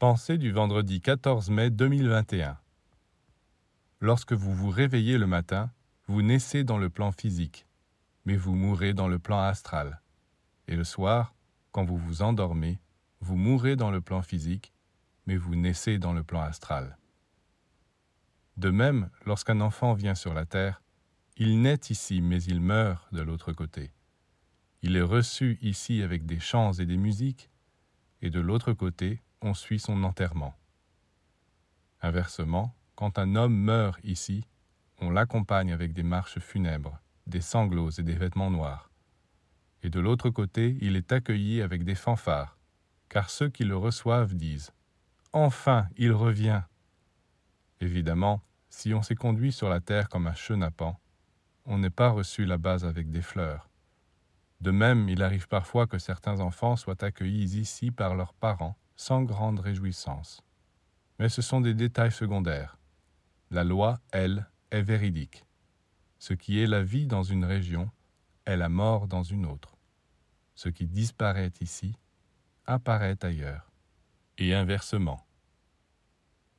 Pensée du vendredi 14 mai 2021. Lorsque vous vous réveillez le matin, vous naissez dans le plan physique, mais vous mourrez dans le plan astral. Et le soir, quand vous vous endormez, vous mourrez dans le plan physique, mais vous naissez dans le plan astral. De même, lorsqu'un enfant vient sur la terre, il naît ici, mais il meurt de l'autre côté. Il est reçu ici avec des chants et des musiques, et de l'autre côté, on suit son enterrement. Inversement, quand un homme meurt ici, on l'accompagne avec des marches funèbres, des sanglots et des vêtements noirs. Et de l'autre côté, il est accueilli avec des fanfares, car ceux qui le reçoivent disent ⁇ Enfin, il revient !⁇ Évidemment, si on s'est conduit sur la terre comme un chenapan, on n'est pas reçu la base avec des fleurs. De même, il arrive parfois que certains enfants soient accueillis ici par leurs parents, sans grande réjouissance. Mais ce sont des détails secondaires. La loi, elle, est véridique. Ce qui est la vie dans une région est la mort dans une autre. Ce qui disparaît ici apparaît ailleurs. Et inversement.